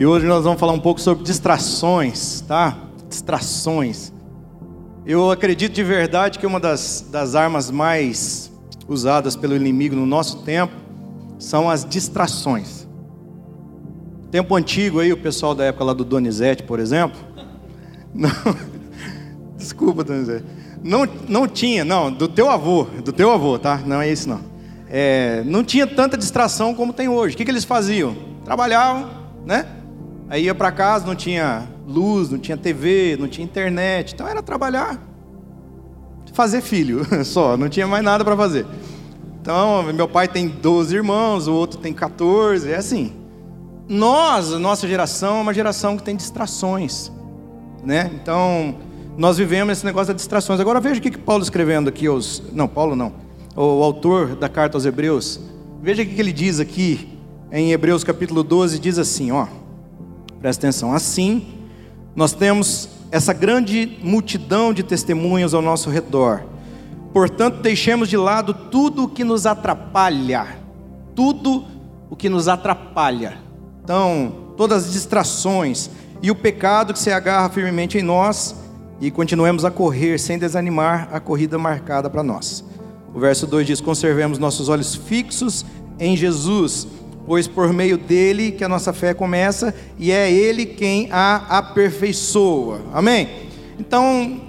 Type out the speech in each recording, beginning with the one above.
E hoje nós vamos falar um pouco sobre distrações, tá? Distrações. Eu acredito de verdade que uma das, das armas mais usadas pelo inimigo no nosso tempo são as distrações. Tempo antigo aí, o pessoal da época lá do Donizete, por exemplo. Não, desculpa, Donizete. Não, não tinha, não, do teu avô, do teu avô, tá? Não é isso não. É, não tinha tanta distração como tem hoje. O que, que eles faziam? Trabalhavam, né? Aí ia para casa, não tinha luz, não tinha TV, não tinha internet. Então era trabalhar, fazer filho só, não tinha mais nada para fazer. Então, meu pai tem 12 irmãos, o outro tem 14, é assim. Nós, nossa geração, é uma geração que tem distrações, né? Então, nós vivemos esse negócio das distrações. Agora veja o que, Paulo escrevendo aqui aos. Não, Paulo não. O autor da carta aos Hebreus. Veja o que ele diz aqui em Hebreus capítulo 12, diz assim, ó. Presta atenção. Assim, nós temos essa grande multidão de testemunhas ao nosso redor. Portanto, deixemos de lado tudo o que nos atrapalha. Tudo o que nos atrapalha. Então, todas as distrações e o pecado que se agarra firmemente em nós e continuemos a correr sem desanimar a corrida marcada para nós. O verso 2 diz: Conservemos nossos olhos fixos em Jesus pois por meio dele que a nossa fé começa e é ele quem a aperfeiçoa. Amém? Então,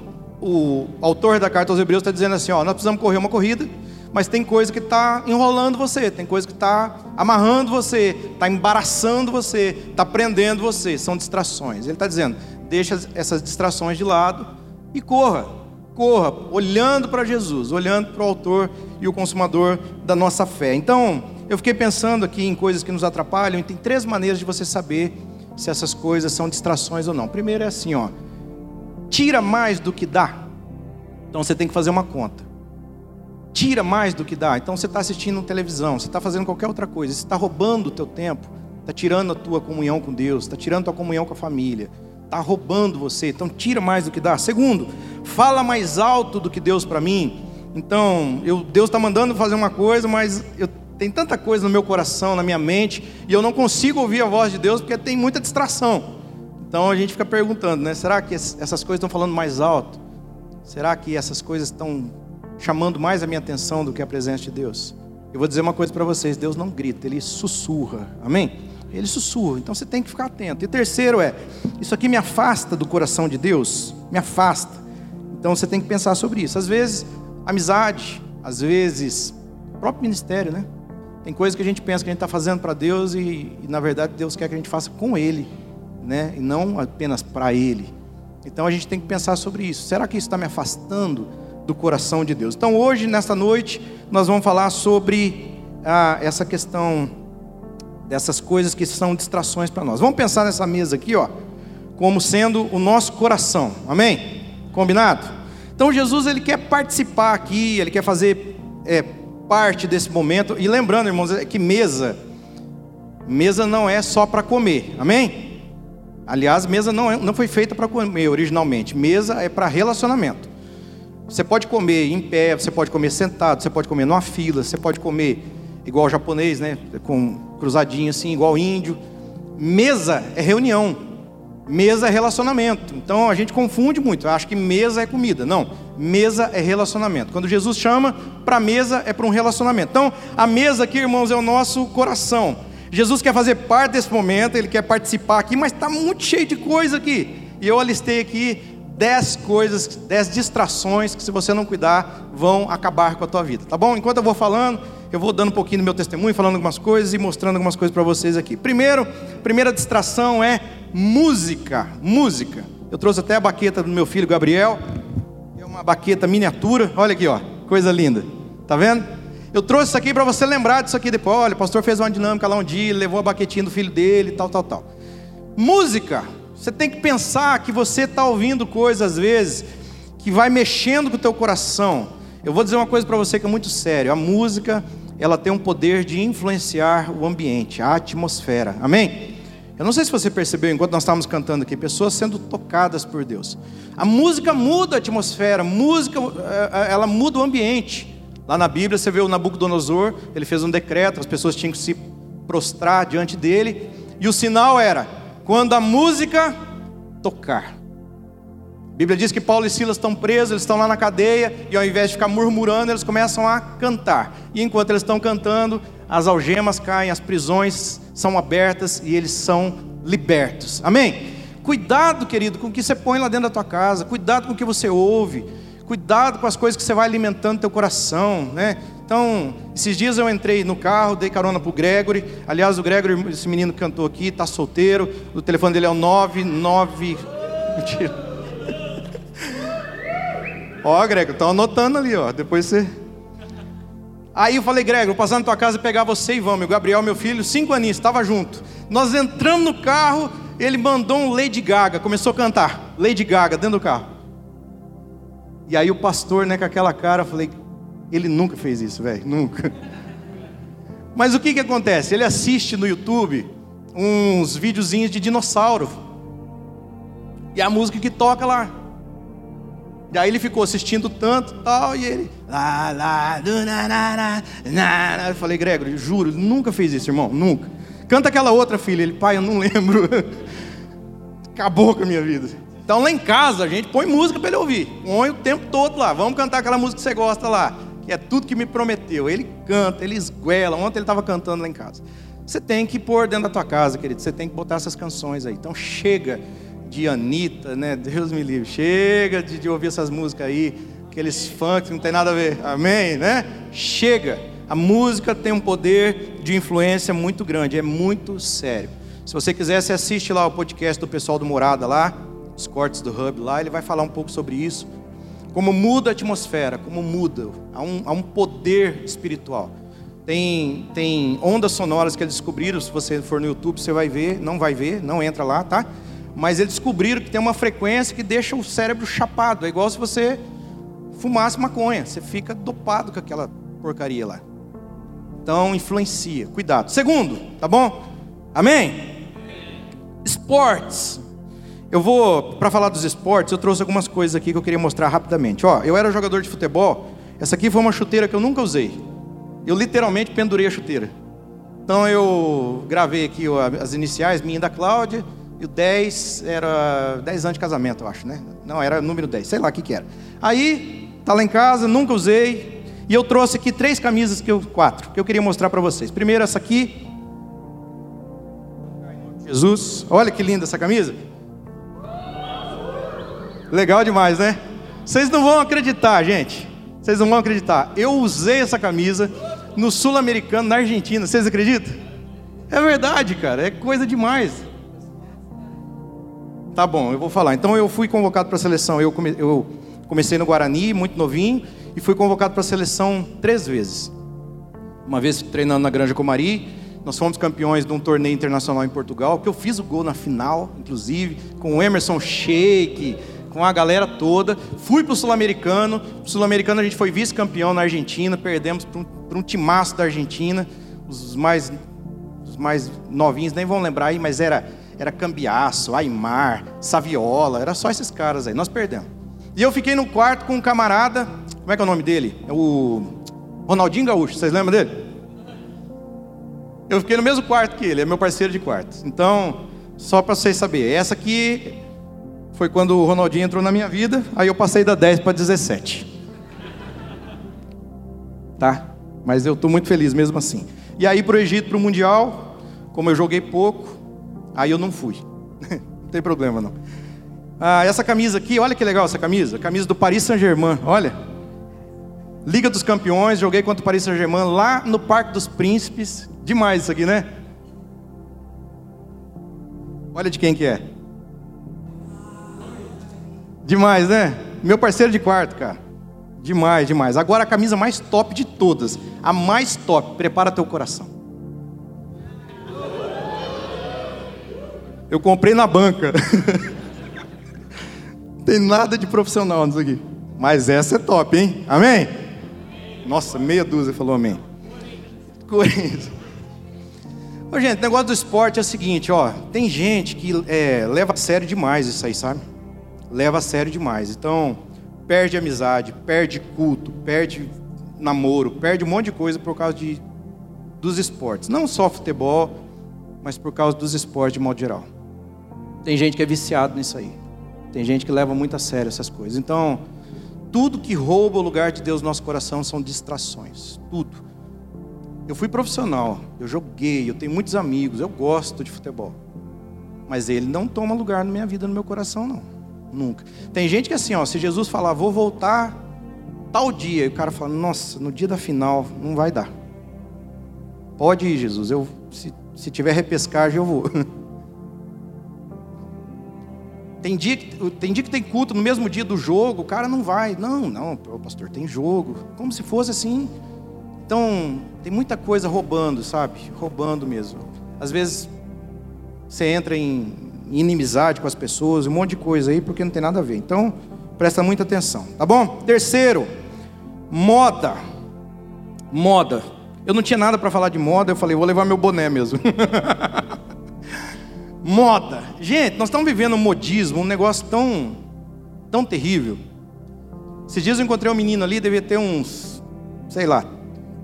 o autor da carta aos Hebreus está dizendo assim: ó, nós precisamos correr uma corrida, mas tem coisa que está enrolando você, tem coisa que está amarrando você, está embaraçando você, está prendendo você, são distrações. Ele está dizendo: deixa essas distrações de lado e corra, corra, olhando para Jesus, olhando para o autor e o consumador da nossa fé. Então, eu fiquei pensando aqui em coisas que nos atrapalham e tem três maneiras de você saber se essas coisas são distrações ou não. Primeiro é assim, ó. Tira mais do que dá. Então você tem que fazer uma conta. Tira mais do que dá. Então você está assistindo televisão, você está fazendo qualquer outra coisa, você está roubando o teu tempo, está tirando a tua comunhão com Deus, está tirando a tua comunhão com a família, está roubando você. Então tira mais do que dá. Segundo, fala mais alto do que Deus para mim. Então, eu, Deus está mandando fazer uma coisa, mas eu tem tanta coisa no meu coração, na minha mente, e eu não consigo ouvir a voz de Deus porque tem muita distração. Então a gente fica perguntando, né? Será que essas coisas estão falando mais alto? Será que essas coisas estão chamando mais a minha atenção do que a presença de Deus? Eu vou dizer uma coisa para vocês: Deus não grita, Ele sussurra. Amém? Ele sussurra, então você tem que ficar atento. E terceiro é: isso aqui me afasta do coração de Deus? Me afasta. Então você tem que pensar sobre isso. Às vezes, amizade, às vezes, próprio ministério, né? Tem coisas que a gente pensa que a gente está fazendo para Deus e, e, na verdade, Deus quer que a gente faça com Ele, né? E não apenas para Ele. Então a gente tem que pensar sobre isso. Será que isso está me afastando do coração de Deus? Então hoje, nesta noite, nós vamos falar sobre ah, essa questão dessas coisas que são distrações para nós. Vamos pensar nessa mesa aqui, ó, como sendo o nosso coração. Amém? Combinado? Então Jesus ele quer participar aqui, ele quer fazer é, parte desse momento. E lembrando, irmãos, é que mesa, mesa não é só para comer, amém? Aliás, mesa não, é, não foi feita para comer originalmente, mesa é para relacionamento. Você pode comer em pé, você pode comer sentado, você pode comer numa fila, você pode comer igual japonês, né? Com cruzadinho assim, igual índio. Mesa é reunião. Mesa é relacionamento. Então a gente confunde muito. Acho que mesa é comida. Não. Mesa é relacionamento. Quando Jesus chama para mesa, é para um relacionamento. Então, a mesa aqui, irmãos, é o nosso coração. Jesus quer fazer parte desse momento, ele quer participar aqui, mas está muito cheio de coisa aqui. E eu alistei aqui dez coisas, dez distrações que, se você não cuidar, vão acabar com a tua vida. Tá bom? Enquanto eu vou falando, eu vou dando um pouquinho do meu testemunho, falando algumas coisas e mostrando algumas coisas para vocês aqui. Primeiro, primeira distração é música. Música. Eu trouxe até a baqueta do meu filho Gabriel uma baqueta miniatura. Olha aqui, ó, coisa linda. Tá vendo? Eu trouxe isso aqui para você lembrar disso aqui depois. Olha, o pastor fez uma dinâmica lá um dia, levou a baquetinha do filho dele, tal, tal, tal. Música. Você tem que pensar que você está ouvindo coisas às vezes que vai mexendo com o teu coração. Eu vou dizer uma coisa para você que é muito sério. A música, ela tem um poder de influenciar o ambiente, a atmosfera. Amém? Eu não sei se você percebeu enquanto nós estávamos cantando aqui, pessoas sendo tocadas por Deus. A música muda a atmosfera, a música eh, eh, ela muda o ambiente. Lá na Bíblia você vê o Nabucodonosor, ele fez um decreto, as pessoas tinham que se prostrar diante dele, e o sinal era quando a música tocar. A Bíblia diz que Paulo e Silas estão presos, eles estão lá na cadeia, e ao invés de ficar murmurando, eles começam a cantar. E enquanto eles estão cantando, as algemas caem, as prisões são abertas e eles são libertos. Amém? Cuidado, querido, com o que você põe lá dentro da tua casa, cuidado com o que você ouve, cuidado com as coisas que você vai alimentando teu coração, né? Então, esses dias eu entrei no carro, dei carona pro Gregory. Aliás, o Gregory, esse menino que cantou aqui, está solteiro. O telefone dele é o 99. Mentira. Ó, Gregory, estão anotando ali, ó. Depois você. Aí eu falei, Gregory, vou passar na tua casa pegar você e vamos. O Gabriel, meu filho, cinco aninhos, estava junto. Nós entramos no carro, ele mandou um Lady Gaga, começou a cantar. Lady Gaga, dentro do carro. E aí o pastor, né, com aquela cara, eu falei, ele nunca fez isso, velho, nunca. Mas o que que acontece? Ele assiste no YouTube uns videozinhos de dinossauro. E a música que toca lá. E aí ele ficou assistindo tanto tal, e ele. Lá, lá, do, na, na, na. Eu falei, Gregory, juro, nunca fez isso, irmão, nunca. Canta aquela outra filha. Ele, pai, eu não lembro. Acabou com a minha vida. Então lá em casa a gente põe música para ele ouvir. Põe o tempo todo lá. Vamos cantar aquela música que você gosta lá que é tudo que me prometeu. Ele canta, ele esguela. Ontem ele estava cantando lá em casa. Você tem que pôr dentro da tua casa, querido. Você tem que botar essas canções aí. Então chega de Anitta, né? Deus me livre. Chega de, de ouvir essas músicas aí, aqueles funk que não tem nada a ver. Amém, né? Chega. A música tem um poder de influência muito grande, é muito sério. Se você quiser, você assiste lá o podcast do pessoal do Morada lá, os cortes do Hub lá, ele vai falar um pouco sobre isso como muda a atmosfera, como muda, há um, há um poder espiritual. Tem, tem ondas sonoras que eles descobriram, se você for no YouTube, você vai ver, não vai ver, não entra lá, tá? Mas eles descobriram que tem uma frequência que deixa o cérebro chapado, é igual se você fumasse maconha, você fica dopado com aquela porcaria lá. Então influencia, cuidado. Segundo, tá bom? Amém? Esportes. Eu vou, para falar dos esportes, eu trouxe algumas coisas aqui que eu queria mostrar rapidamente. Ó, eu era jogador de futebol, essa aqui foi uma chuteira que eu nunca usei. Eu literalmente pendurei a chuteira. Então eu gravei aqui as iniciais, minha e da Cláudia, e o 10 era 10 anos de casamento, eu acho, né? Não, era número 10, sei lá o que, que era. Aí, tá lá em casa, nunca usei, e eu trouxe aqui três camisas, que eu, quatro, que eu queria mostrar para vocês. Primeiro, essa aqui. Jesus, olha que linda essa camisa. Legal demais, né? Vocês não vão acreditar, gente. Vocês não vão acreditar. Eu usei essa camisa no Sul-Americano, na Argentina. Vocês acreditam? É verdade, cara. É coisa demais. Tá bom, eu vou falar. Então eu fui convocado para a seleção. Eu, come... eu comecei no Guarani, muito novinho, e fui convocado para a seleção três vezes. Uma vez treinando na Granja Comari, nós fomos campeões de um torneio internacional em Portugal, que eu fiz o gol na final, inclusive, com o Emerson Sheik, com a galera toda. Fui para o Sul-Americano. Sul-Americano a gente foi vice-campeão na Argentina. Perdemos para um, um timaço da Argentina. Os mais, os mais novinhos nem vão lembrar aí, mas era, era Cambiaço, Aymar, Saviola. Era só esses caras aí. Nós perdemos. E eu fiquei no quarto com um camarada. Como é que é o nome dele? É o Ronaldinho Gaúcho. Vocês lembram dele? Eu fiquei no mesmo quarto que ele. É meu parceiro de quarto. Então, só para vocês saberem. Essa aqui foi quando o Ronaldinho entrou na minha vida, aí eu passei da 10 para 17. Tá? Mas eu estou muito feliz mesmo assim. E aí para o Egito, para o Mundial, como eu joguei pouco, aí eu não fui. não tem problema não. Ah, essa camisa aqui, olha que legal essa camisa. Camisa do Paris Saint-Germain, olha. Liga dos Campeões, joguei contra o Paris Saint-Germain lá no Parque dos Príncipes. Demais isso aqui, né? Olha de quem que é. Demais, né? Meu parceiro de quarto, cara. Demais, demais. Agora a camisa mais top de todas. A mais top. Prepara teu coração. Eu comprei na banca. Não tem nada de profissional nisso aqui. Mas essa é top, hein? Amém? Nossa, meia dúzia falou amém. Coisa. Ô, gente, o negócio do esporte é o seguinte, ó. Tem gente que é, leva a sério demais isso aí, sabe? Leva a sério demais. Então, perde amizade, perde culto, perde namoro, perde um monte de coisa por causa de, dos esportes. Não só futebol, mas por causa dos esportes de modo geral. Tem gente que é viciado nisso aí. Tem gente que leva muito a sério essas coisas. Então, tudo que rouba o lugar de Deus no nosso coração são distrações. Tudo. Eu fui profissional, eu joguei, eu tenho muitos amigos, eu gosto de futebol. Mas ele não toma lugar na minha vida, no meu coração, não. Nunca. Tem gente que assim, ó, se Jesus falar, vou voltar tal dia, e o cara fala, nossa, no dia da final, não vai dar. Pode ir, Jesus, eu, se, se tiver repescagem, eu vou. Tem dia, que, tem dia que tem culto no mesmo dia do jogo, o cara não vai. Não, não, pastor, tem jogo. Como se fosse assim. Então, tem muita coisa roubando, sabe? Roubando mesmo. Às vezes, você entra em inimizade com as pessoas, um monte de coisa aí, porque não tem nada a ver. Então, presta muita atenção, tá bom? Terceiro, moda. Moda. Eu não tinha nada para falar de moda, eu falei, vou levar meu boné mesmo. moda. Gente, nós estamos vivendo um modismo, um negócio tão, tão terrível. Esses dias eu encontrei um menino ali, devia ter uns, sei lá,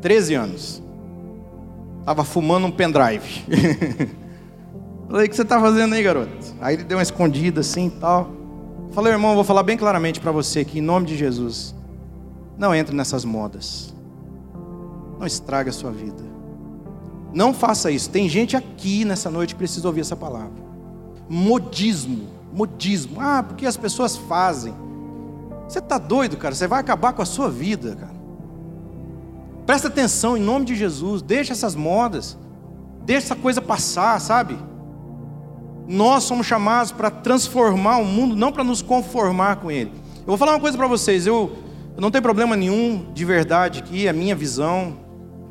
13 anos. Estava fumando um pendrive. Falei, o que você está fazendo aí, garoto? Aí ele deu uma escondida assim e tal. Falei, irmão, vou falar bem claramente para você que em nome de Jesus, não entre nessas modas. Não estrague a sua vida. Não faça isso. Tem gente aqui nessa noite que precisa ouvir essa palavra. Modismo. Modismo. Ah, porque as pessoas fazem. Você está doido, cara? Você vai acabar com a sua vida, cara. Presta atenção em nome de Jesus, deixa essas modas, deixa essa coisa passar, sabe? Nós somos chamados para transformar o mundo, não para nos conformar com ele. Eu vou falar uma coisa para vocês, eu, eu, não tenho problema nenhum de verdade aqui, a minha visão,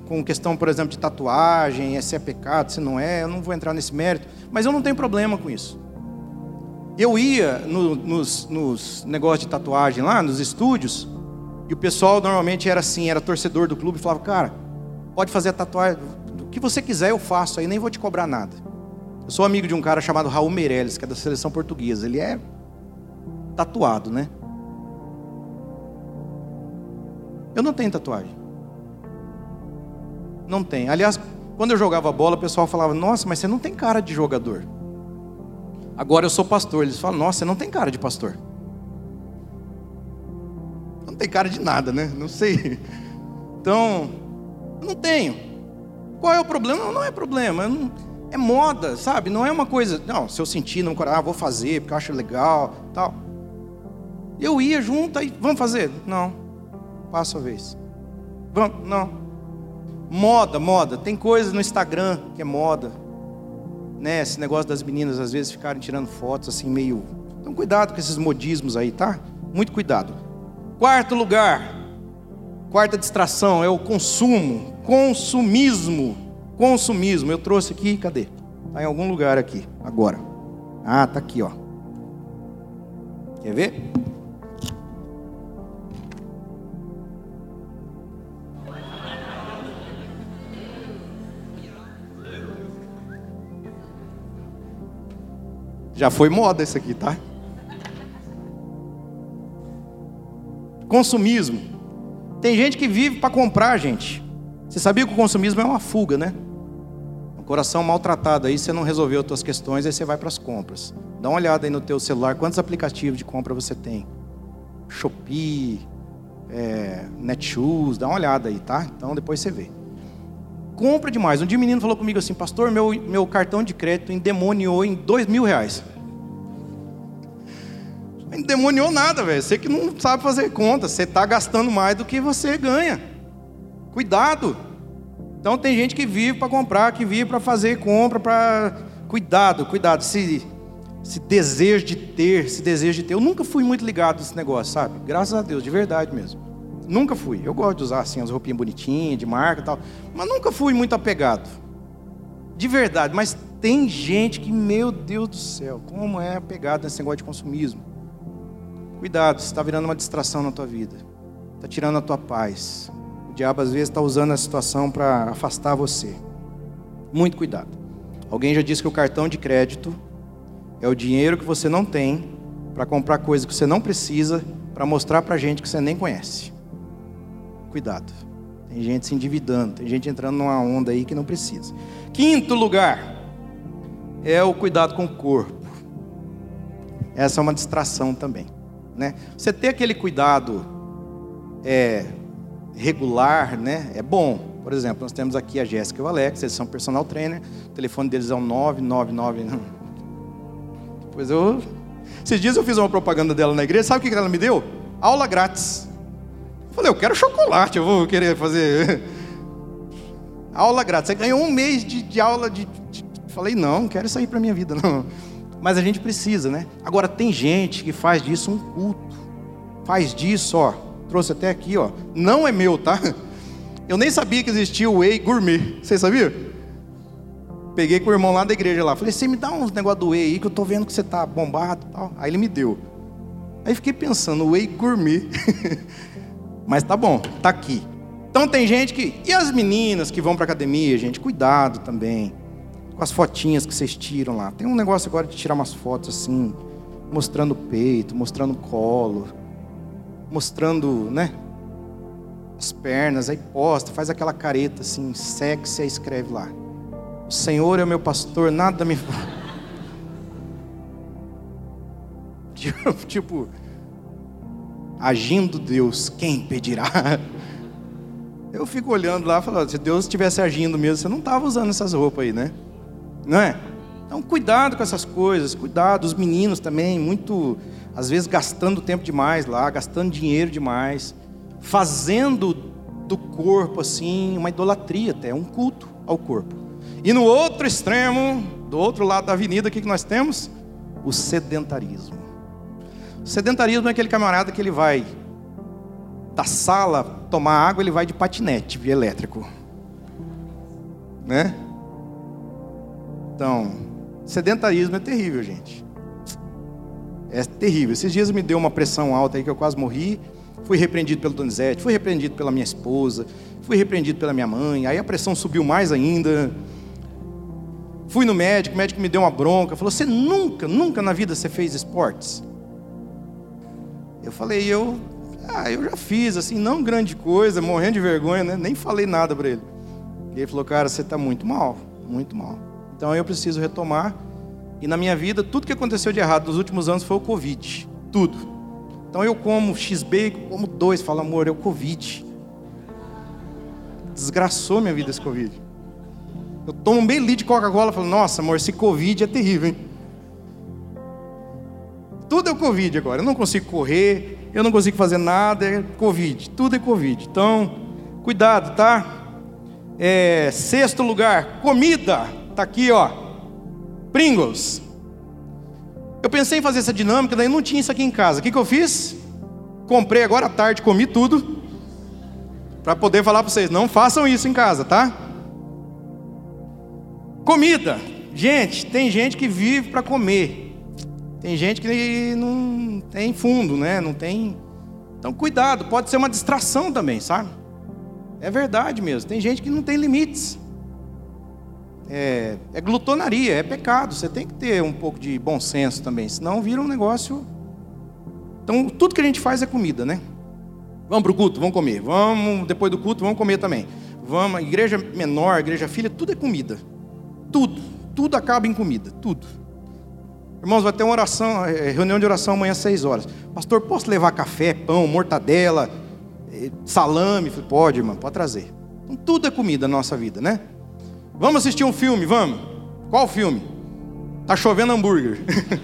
com questão, por exemplo, de tatuagem, se é pecado, se não é, eu não vou entrar nesse mérito, mas eu não tenho problema com isso. Eu ia no, nos, nos negócios de tatuagem lá, nos estúdios, e o pessoal normalmente era assim, era torcedor do clube falava, cara, pode fazer a tatuagem, o que você quiser eu faço aí, nem vou te cobrar nada. Eu sou amigo de um cara chamado Raul Meirelles, que é da seleção portuguesa. Ele é tatuado, né? Eu não tenho tatuagem. Não tem. Aliás, quando eu jogava bola, o pessoal falava: Nossa, mas você não tem cara de jogador. Agora eu sou pastor. Eles falam: Nossa, você não tem cara de pastor não tem cara de nada, né? Não sei. Então, não tenho. Qual é o problema? Não, é problema. Não, é moda, sabe? Não é uma coisa. Não, se eu sentir no coração, ah, vou fazer porque eu acho legal, tal. Eu ia junto e vamos fazer? Não. Passa a vez. Vamos? Não. Moda, moda. Tem coisas no Instagram que é moda. Né? Esse negócio das meninas às vezes ficarem tirando fotos assim meio. Então cuidado com esses modismos aí, tá? Muito cuidado. Quarto lugar, quarta distração é o consumo, consumismo, consumismo. Eu trouxe aqui, cadê? Está em algum lugar aqui, agora. Ah, está aqui, ó. Quer ver? Já foi moda esse aqui, tá? Consumismo. Tem gente que vive para comprar, gente. Você sabia que o consumismo é uma fuga, né? Um coração maltratado aí, você não resolveu as suas questões, aí você vai para as compras. Dá uma olhada aí no teu celular, quantos aplicativos de compra você tem? Shopee, é, Netshoes, dá uma olhada aí, tá? Então depois você vê. Compra demais. Um dia o menino falou comigo assim, pastor, meu, meu cartão de crédito endemoniou em dois mil reais. Não demoniou nada, velho. Você que não sabe fazer conta, você está gastando mais do que você ganha. Cuidado. Então tem gente que vive para comprar, que vive para fazer compra, para cuidado, cuidado. Se esse desejo de ter, esse desejo de ter. Eu nunca fui muito ligado nesse negócio, sabe? Graças a Deus, de verdade mesmo. Nunca fui. Eu gosto de usar assim as roupinhas bonitinhas, de marca e tal, mas nunca fui muito apegado. De verdade, mas tem gente que, meu Deus do céu, como é apegado nesse negócio de consumismo. Cuidado, está virando uma distração na tua vida. Está tirando a tua paz. O diabo às vezes está usando a situação para afastar você. Muito cuidado. Alguém já disse que o cartão de crédito é o dinheiro que você não tem para comprar coisa que você não precisa para mostrar para gente que você nem conhece. Cuidado. Tem gente se endividando, tem gente entrando numa onda aí que não precisa. Quinto lugar é o cuidado com o corpo. Essa é uma distração também, né? Você ter aquele cuidado é, regular, né? É bom. Por exemplo, nós temos aqui a Jéssica e o Alex, eles são personal trainer. O telefone deles é o 999. Depois eu esses dias eu fiz uma propaganda dela na igreja, sabe o que ela me deu? Aula grátis. Falei, eu quero chocolate, eu vou querer fazer. aula grátis. Você ganhou um mês de, de aula de, de, Falei, não, não quero isso aí para minha vida, não. Mas a gente precisa, né? Agora, tem gente que faz disso um culto. Faz disso, ó. Trouxe até aqui, ó. Não é meu, tá? Eu nem sabia que existia o Whey Gourmet. Vocês sabiam? Peguei com o irmão lá da igreja lá. Falei, você me dá uns negócio do whey aí que eu tô vendo que você tá bombado e tal. Aí ele me deu. Aí fiquei pensando, whey gourmet. Mas tá bom, tá aqui. Então tem gente que. E as meninas que vão pra academia, gente, cuidado também. Com as fotinhas que vocês tiram lá. Tem um negócio agora de tirar umas fotos assim, mostrando o peito, mostrando o colo, mostrando, né? As pernas, aí posta, faz aquela careta assim, sexy, aí escreve lá. O Senhor é o meu pastor, nada me. tipo, agindo Deus, quem pedirá? Eu fico olhando lá e falo, se Deus estivesse agindo mesmo, você não estava usando essas roupas aí, né? Não é? Então, cuidado com essas coisas, cuidado, os meninos também, muito, às vezes gastando tempo demais lá, gastando dinheiro demais, fazendo do corpo assim uma idolatria até, um culto ao corpo. E no outro extremo, do outro lado da avenida, o que nós temos? O sedentarismo. Sedentarismo é aquele camarada que ele vai da sala tomar água, ele vai de patinete via elétrico. Né? Então, sedentarismo é terrível, gente. É terrível. Esses dias me deu uma pressão alta aí que eu quase morri. Fui repreendido pelo Donizete, fui repreendido pela minha esposa, fui repreendido pela minha mãe. Aí a pressão subiu mais ainda. Fui no médico, o médico me deu uma bronca, falou: "Você nunca, nunca na vida você fez esportes?" Eu falei: "Eu, ah, eu já fiz assim, não grande coisa, morrendo de vergonha, né? Nem falei nada para ele." E ele falou: "Cara, você está muito mal, muito mal. Então eu preciso retomar." E na minha vida, tudo que aconteceu de errado nos últimos anos foi o Covid. Tudo. Então eu como X-Bacon, como dois, falo, amor, é o Covid. Desgraçou minha vida esse Covid. Eu tomo um litro de Coca-Cola e falo, nossa, amor, esse Covid é terrível, hein? Tudo é Covid agora. Eu não consigo correr, eu não consigo fazer nada, é Covid. Tudo é Covid. Então, cuidado, tá? É, sexto lugar, comida. Tá aqui, ó. Pringles. Eu pensei em fazer essa dinâmica, daí não tinha isso aqui em casa. O que, que eu fiz? Comprei agora à tarde, comi tudo. Para poder falar para vocês, não façam isso em casa, tá? Comida. Gente, tem gente que vive para comer. Tem gente que não tem fundo, né? Não tem. Então, cuidado, pode ser uma distração também, sabe? É verdade mesmo. Tem gente que não tem limites. É, é glutonaria, é pecado. Você tem que ter um pouco de bom senso também, senão vira um negócio. Então, tudo que a gente faz é comida, né? Vamos para o culto, vamos comer. Vamos, depois do culto, vamos comer também. Vamos, igreja menor, igreja filha, tudo é comida. Tudo, tudo acaba em comida, tudo. Irmãos, vai ter uma oração, é, reunião de oração amanhã às seis horas. Pastor, posso levar café, pão, mortadela, é, salame? Falei, pode, irmão, pode trazer. Então, tudo é comida na nossa vida, né? Vamos assistir um filme, vamos? Qual filme? Tá chovendo hambúrguer.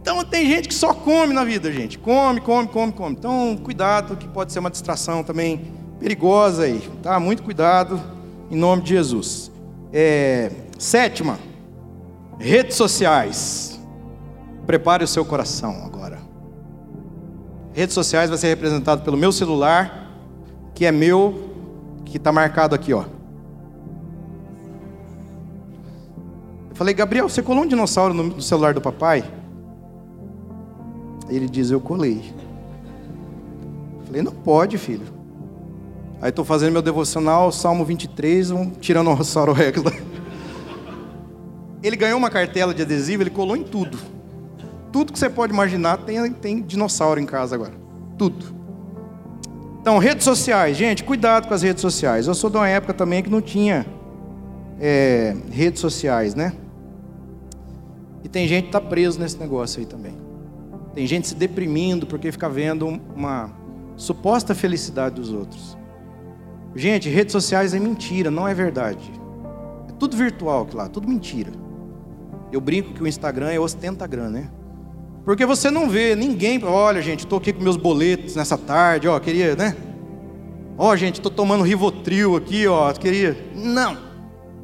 então tem gente que só come na vida, gente. Come, come, come, come. Então, cuidado, que pode ser uma distração também perigosa aí, tá? Muito cuidado, em nome de Jesus. É, sétima, redes sociais. Prepare o seu coração agora. Redes sociais vai ser representado pelo meu celular, que é meu, que está marcado aqui, ó. Falei, Gabriel, você colou um dinossauro no celular do papai? Ele diz, eu colei. Falei, não pode, filho. Aí estou fazendo meu devocional, Salmo 23, um tiranossauro rex. Ele ganhou uma cartela de adesivo, ele colou em tudo. Tudo que você pode imaginar tem, tem dinossauro em casa agora. Tudo. Então, redes sociais. Gente, cuidado com as redes sociais. Eu sou de uma época também que não tinha é, redes sociais, né? E tem gente que está preso nesse negócio aí também. Tem gente se deprimindo porque fica vendo uma suposta felicidade dos outros. Gente, redes sociais é mentira, não é verdade. É tudo virtual aqui lá, tudo mentira. Eu brinco que o Instagram é ostentagram, né? Porque você não vê ninguém, olha gente, estou aqui com meus boletos nessa tarde, ó, queria, né? Ó, gente, estou tomando Rivotril aqui, ó, queria. Não.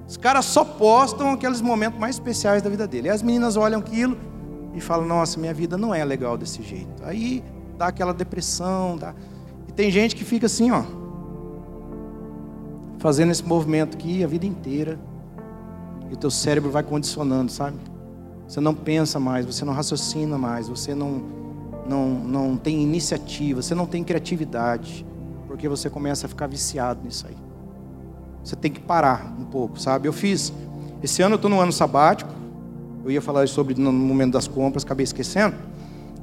Os caras só postam aqueles momentos mais especiais da vida dele. E as meninas olham aquilo e falam: Nossa, minha vida não é legal desse jeito. Aí dá aquela depressão. Dá... E tem gente que fica assim, ó, fazendo esse movimento aqui a vida inteira. E o teu cérebro vai condicionando, sabe? Você não pensa mais, você não raciocina mais, você não, não, não tem iniciativa, você não tem criatividade, porque você começa a ficar viciado nisso aí. Você tem que parar um pouco, sabe? Eu fiz. Esse ano eu estou no ano sabático. Eu ia falar sobre no momento das compras, acabei esquecendo.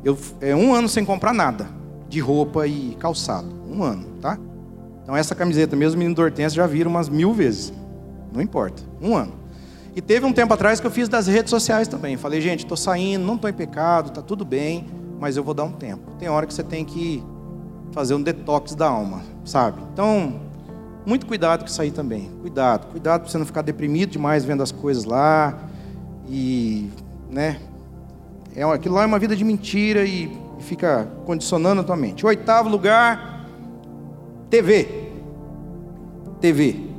Eu, é um ano sem comprar nada de roupa e calçado. Um ano, tá? Então essa camiseta mesmo, menino do Hortense já viram umas mil vezes. Não importa. Um ano. E teve um tempo atrás que eu fiz das redes sociais também. Falei, gente, estou saindo, não estou em pecado, está tudo bem, mas eu vou dar um tempo. Tem hora que você tem que fazer um detox da alma, sabe? Então, muito cuidado com isso aí também. Cuidado, cuidado para você não ficar deprimido demais vendo as coisas lá. E, né? É, aquilo lá é uma vida de mentira e fica condicionando a tua mente. Oitavo lugar, TV. TV.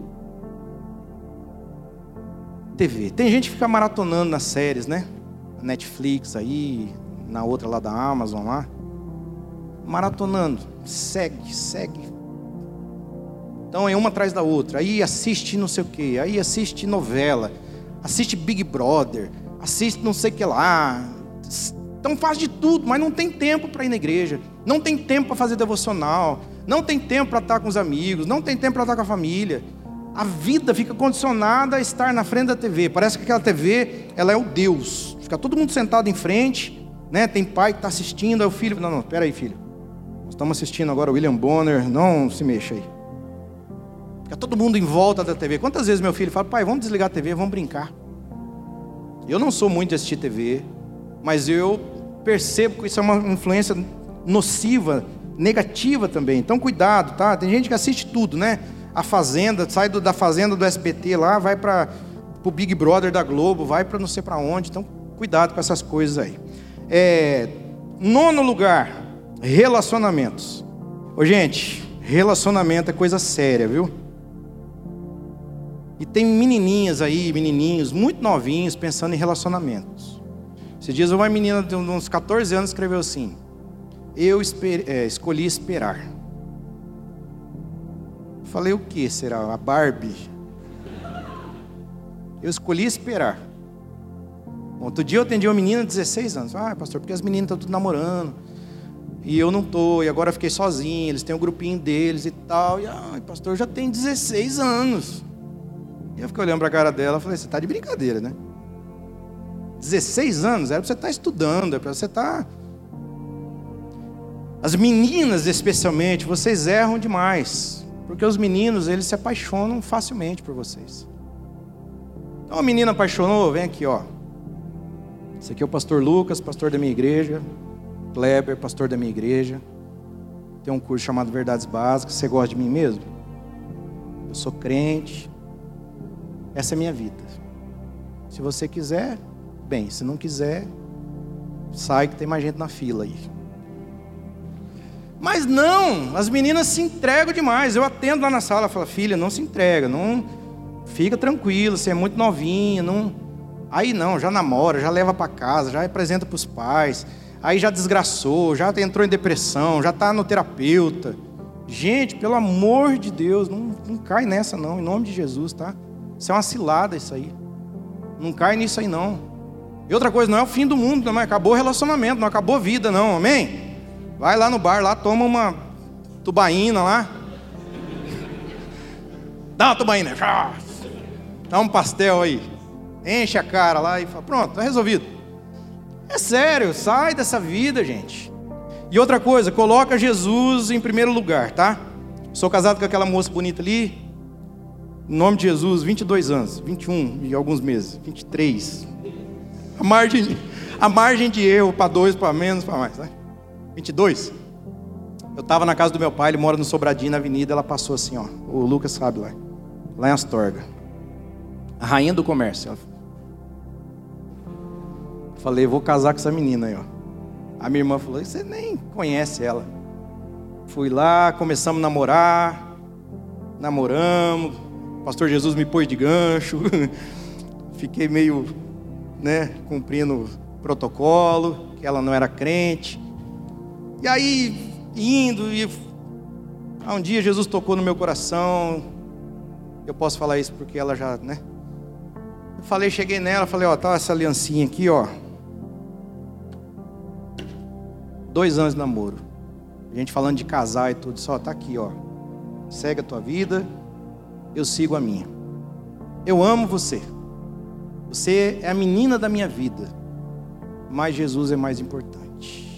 TV. Tem gente que fica maratonando nas séries, né? Netflix aí, na outra lá da Amazon lá. Maratonando. Segue, segue, então é uma atrás da outra. Aí assiste não sei o quê, aí assiste novela, assiste Big Brother, assiste não sei o que lá. Então faz de tudo, mas não tem tempo para ir na igreja, não tem tempo para fazer devocional, não tem tempo para estar com os amigos, não tem tempo para estar com a família. A vida fica condicionada a estar na frente da TV. Parece que aquela TV, ela é o Deus. Fica todo mundo sentado em frente, né? Tem pai que está assistindo, aí o filho, não, não, espera aí, filho. Nós estamos assistindo agora o William Bonner, não se mexa aí. Fica todo mundo em volta da TV. Quantas vezes meu filho fala, pai, vamos desligar a TV, vamos brincar. Eu não sou muito de assistir TV, mas eu percebo que isso é uma influência nociva, negativa também. Então cuidado, tá? Tem gente que assiste tudo, né? A Fazenda, sai do, da Fazenda do SBT lá, vai para o Big Brother da Globo, vai para não sei para onde. Então cuidado com essas coisas aí. É, nono lugar, relacionamentos. Ô gente, relacionamento é coisa séria, viu? E tem menininhas aí, menininhos, muito novinhos, pensando em relacionamentos. Esses dias uma menina de uns 14 anos escreveu assim: Eu esper, é, escolhi esperar. Falei, o que será? A Barbie? Eu escolhi esperar. Outro dia eu atendi uma menina de 16 anos. Ah, pastor, porque as meninas estão tudo namorando. E eu não estou, e agora eu fiquei sozinho, eles têm um grupinho deles e tal. E, ah, pastor, eu já tenho 16 anos. E eu fiquei olhando para a cara dela e falei, você está de brincadeira, né? 16 anos, era para você estar tá estudando, era para você estar. Tá... As meninas, especialmente, vocês erram demais. Porque os meninos, eles se apaixonam facilmente por vocês. Então a menina apaixonou, vem aqui, ó. Esse aqui é o pastor Lucas, pastor da minha igreja. Kleber, pastor da minha igreja. Tem um curso chamado Verdades Básicas. Você gosta de mim mesmo? Eu sou crente. Essa é a minha vida. Se você quiser, bem. Se não quiser, sai que tem mais gente na fila aí. Mas não, as meninas se entregam demais. Eu atendo lá na sala, falo, filha, não se entrega, não fica tranquilo, você é muito novinha, não. Aí não, já namora, já leva para casa, já apresenta para os pais. Aí já desgraçou, já entrou em depressão, já está no terapeuta. Gente, pelo amor de Deus, não, não cai nessa não, em nome de Jesus, tá? Isso é uma cilada isso aí. Não cai nisso aí não. E outra coisa, não é o fim do mundo, não, acabou o relacionamento, não acabou a vida, não, amém? Vai lá no bar, lá toma uma tubaína lá. Dá uma tubaína. Dá um pastel aí. Enche a cara lá e fala, pronto, está resolvido. É sério, sai dessa vida, gente. E outra coisa, coloca Jesus em primeiro lugar, tá? Sou casado com aquela moça bonita ali. Em nome de Jesus, 22 anos, 21 e alguns meses, 23. A margem, a margem de erro para dois, para menos, para mais, né? 22. Eu estava na casa do meu pai, ele mora no Sobradinho, na avenida, ela passou assim, ó. O Lucas sabe lá. Lá em Astorga. A rainha do comércio. Ela... Falei, vou casar com essa menina aí, ó. A minha irmã falou, você nem conhece ela. Fui lá, começamos a namorar, namoramos, o pastor Jesus me pôs de gancho, fiquei meio, né, cumprindo protocolo, que ela não era crente. E aí, indo, e um dia Jesus tocou no meu coração, eu posso falar isso porque ela já, né? Eu falei, cheguei nela, falei, ó, tá essa aliancinha aqui, ó. Dois anos de namoro. A gente falando de casar e tudo, só tá aqui, ó. Segue a tua vida, eu sigo a minha. Eu amo você. Você é a menina da minha vida. Mas Jesus é mais importante.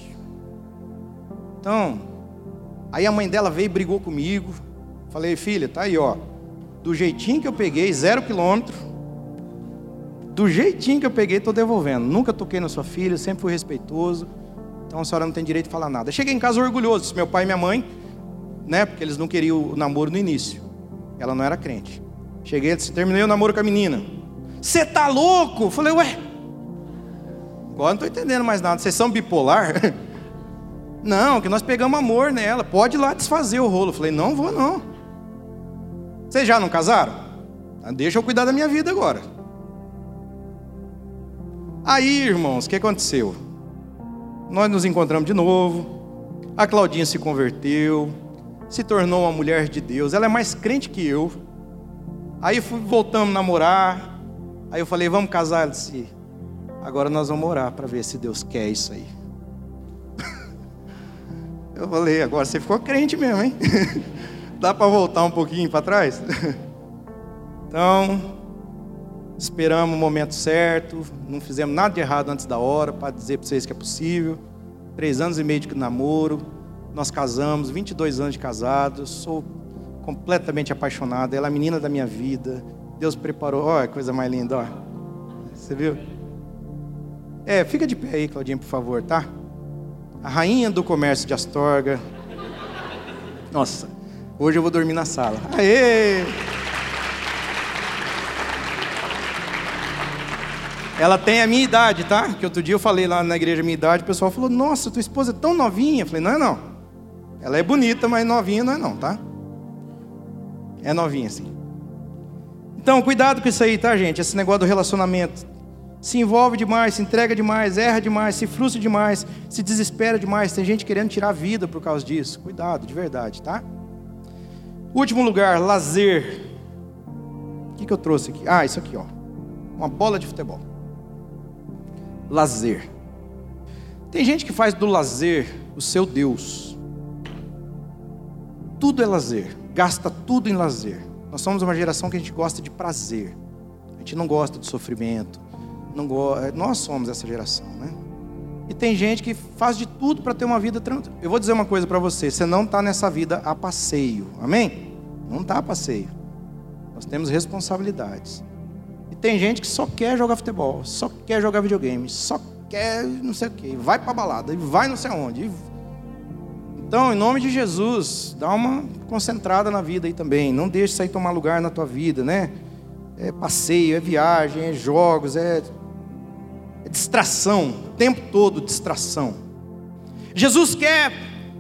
Então, aí a mãe dela veio e brigou comigo. Falei, filha, tá aí, ó. Do jeitinho que eu peguei, zero quilômetro. Do jeitinho que eu peguei, estou devolvendo. Nunca toquei na sua filha, sempre fui respeitoso. Então a senhora não tem direito de falar nada. Cheguei em casa orgulhoso, meu pai e minha mãe, né? Porque eles não queriam o namoro no início. Ela não era crente. Cheguei, terminei o namoro com a menina. Você tá louco? Falei, ué. Agora não estou entendendo mais nada. Vocês são bipolar? Não, que nós pegamos amor nela. Pode ir lá desfazer o rolo. Falei, não vou não. Vocês já não casaram? Ah, deixa eu cuidar da minha vida agora. Aí, irmãos, o que aconteceu? Nós nos encontramos de novo. A Claudinha se converteu, se tornou uma mulher de Deus. Ela é mais crente que eu. Aí fui, voltamos a namorar. Aí eu falei, vamos casar. Ela disse, agora nós vamos orar para ver se Deus quer isso aí. Eu falei, agora você ficou crente mesmo, hein? Dá para voltar um pouquinho para trás? então, Esperamos o momento certo, não fizemos nada de errado antes da hora para dizer para vocês que é possível. Três anos e meio de namoro, nós casamos, 22 anos de casados, sou completamente apaixonado, ela é a menina da minha vida. Deus preparou, olha coisa mais linda, ó. Você viu? É, fica de pé aí, Claudinha, por favor, tá? A rainha do comércio de Astorga. Nossa, hoje eu vou dormir na sala. Aê! Ela tem a minha idade, tá? Que outro dia eu falei lá na igreja a minha idade, o pessoal falou: Nossa, tua esposa é tão novinha. Eu falei: Não é não. Ela é bonita, mas novinha não é não, tá? É novinha sim. Então, cuidado com isso aí, tá, gente? Esse negócio do relacionamento. Se envolve demais, se entrega demais, erra demais, se frustra demais, se desespera demais. Tem gente querendo tirar a vida por causa disso. Cuidado, de verdade, tá? Último lugar, lazer. O que, que eu trouxe aqui? Ah, isso aqui, ó. Uma bola de futebol lazer. Tem gente que faz do lazer o seu Deus. Tudo é lazer, gasta tudo em lazer. Nós somos uma geração que a gente gosta de prazer. A gente não gosta de sofrimento. Não go... Nós somos essa geração, né? E tem gente que faz de tudo para ter uma vida tranquila. Eu vou dizer uma coisa para você: você não está nessa vida a passeio, amém? Não está a passeio. Nós temos responsabilidades. E tem gente que só quer jogar futebol, só quer jogar videogame, só quer não sei o quê, vai para balada, e vai não sei aonde. Então, em nome de Jesus, dá uma concentrada na vida aí também. Não deixe isso aí tomar lugar na tua vida, né? É passeio, é viagem, é jogos, é distração, o tempo todo distração. Jesus quer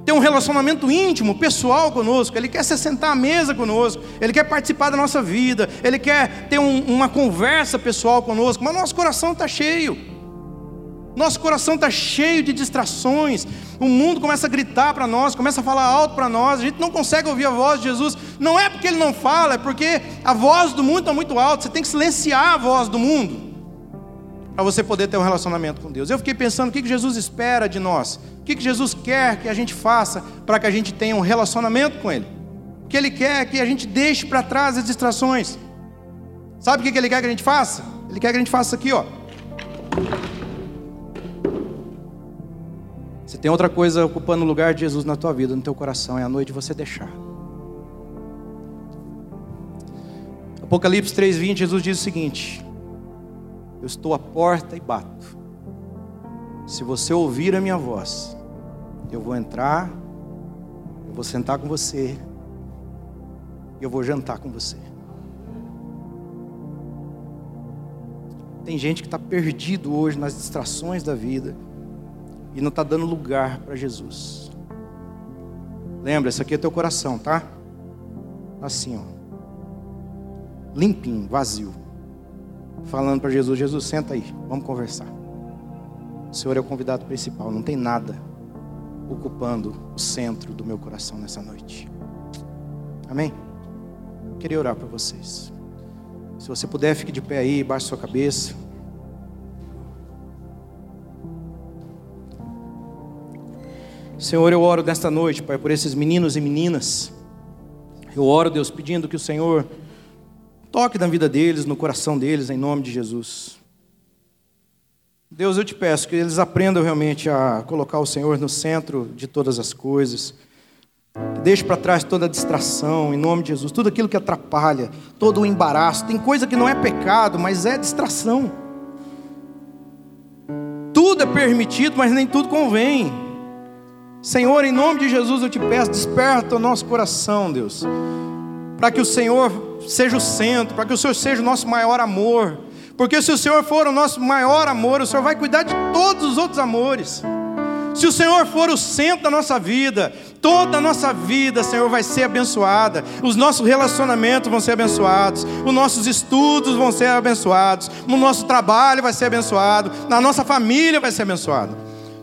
ter um relacionamento íntimo, pessoal conosco, Ele quer se sentar à mesa conosco, Ele quer participar da nossa vida, Ele quer ter um, uma conversa pessoal conosco, mas nosso coração está cheio, nosso coração está cheio de distrações, o mundo começa a gritar para nós, começa a falar alto para nós, a gente não consegue ouvir a voz de Jesus, não é porque Ele não fala, é porque a voz do mundo está muito alta, você tem que silenciar a voz do mundo. Para você poder ter um relacionamento com Deus. Eu fiquei pensando o que Jesus espera de nós, o que Jesus quer que a gente faça para que a gente tenha um relacionamento com Ele. O que Ele quer que a gente deixe para trás as distrações. Sabe o que Ele quer que a gente faça? Ele quer que a gente faça aqui, ó. Se tem outra coisa ocupando o lugar de Jesus na tua vida, no teu coração, é a noite você deixar. Apocalipse 3:20, Jesus diz o seguinte: Eu estou à porta e bato. Se você ouvir a minha voz, eu vou entrar, eu vou sentar com você, e eu vou jantar com você. Tem gente que está perdido hoje nas distrações da vida e não está dando lugar para Jesus. Lembra, esse aqui é teu coração, tá? Assim, ó. Limpinho, vazio. Falando para Jesus: Jesus, senta aí, vamos conversar. O Senhor é o convidado principal, não tem nada ocupando o centro do meu coração nessa noite. Amém? Queria orar para vocês. Se você puder, fique de pé aí, baixe sua cabeça. Senhor, eu oro nesta noite, Pai, por esses meninos e meninas. Eu oro, Deus, pedindo que o Senhor toque na vida deles, no coração deles, em nome de Jesus. Deus, eu te peço que eles aprendam realmente a colocar o Senhor no centro de todas as coisas. Deixe para trás toda a distração, em nome de Jesus, tudo aquilo que atrapalha, todo o embaraço. Tem coisa que não é pecado, mas é distração. Tudo é permitido, mas nem tudo convém. Senhor, em nome de Jesus eu te peço, desperta o nosso coração, Deus, para que o Senhor seja o centro, para que o Senhor seja o nosso maior amor, porque se o Senhor for o nosso maior amor, o Senhor vai cuidar de todos os outros amores. Se o Senhor for o centro da nossa vida, toda a nossa vida, Senhor, vai ser abençoada. Os nossos relacionamentos vão ser abençoados. Os nossos estudos vão ser abençoados. O nosso trabalho vai ser abençoado. Na nossa família vai ser abençoado.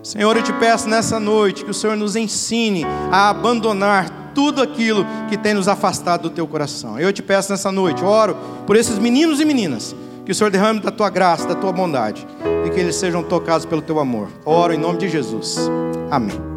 Senhor, eu te peço nessa noite que o Senhor nos ensine a abandonar tudo aquilo que tem nos afastado do teu coração. Eu te peço nessa noite, oro por esses meninos e meninas, que o Senhor derrame da tua graça, da tua bondade, e que eles sejam tocados pelo teu amor. Oro em nome de Jesus. Amém.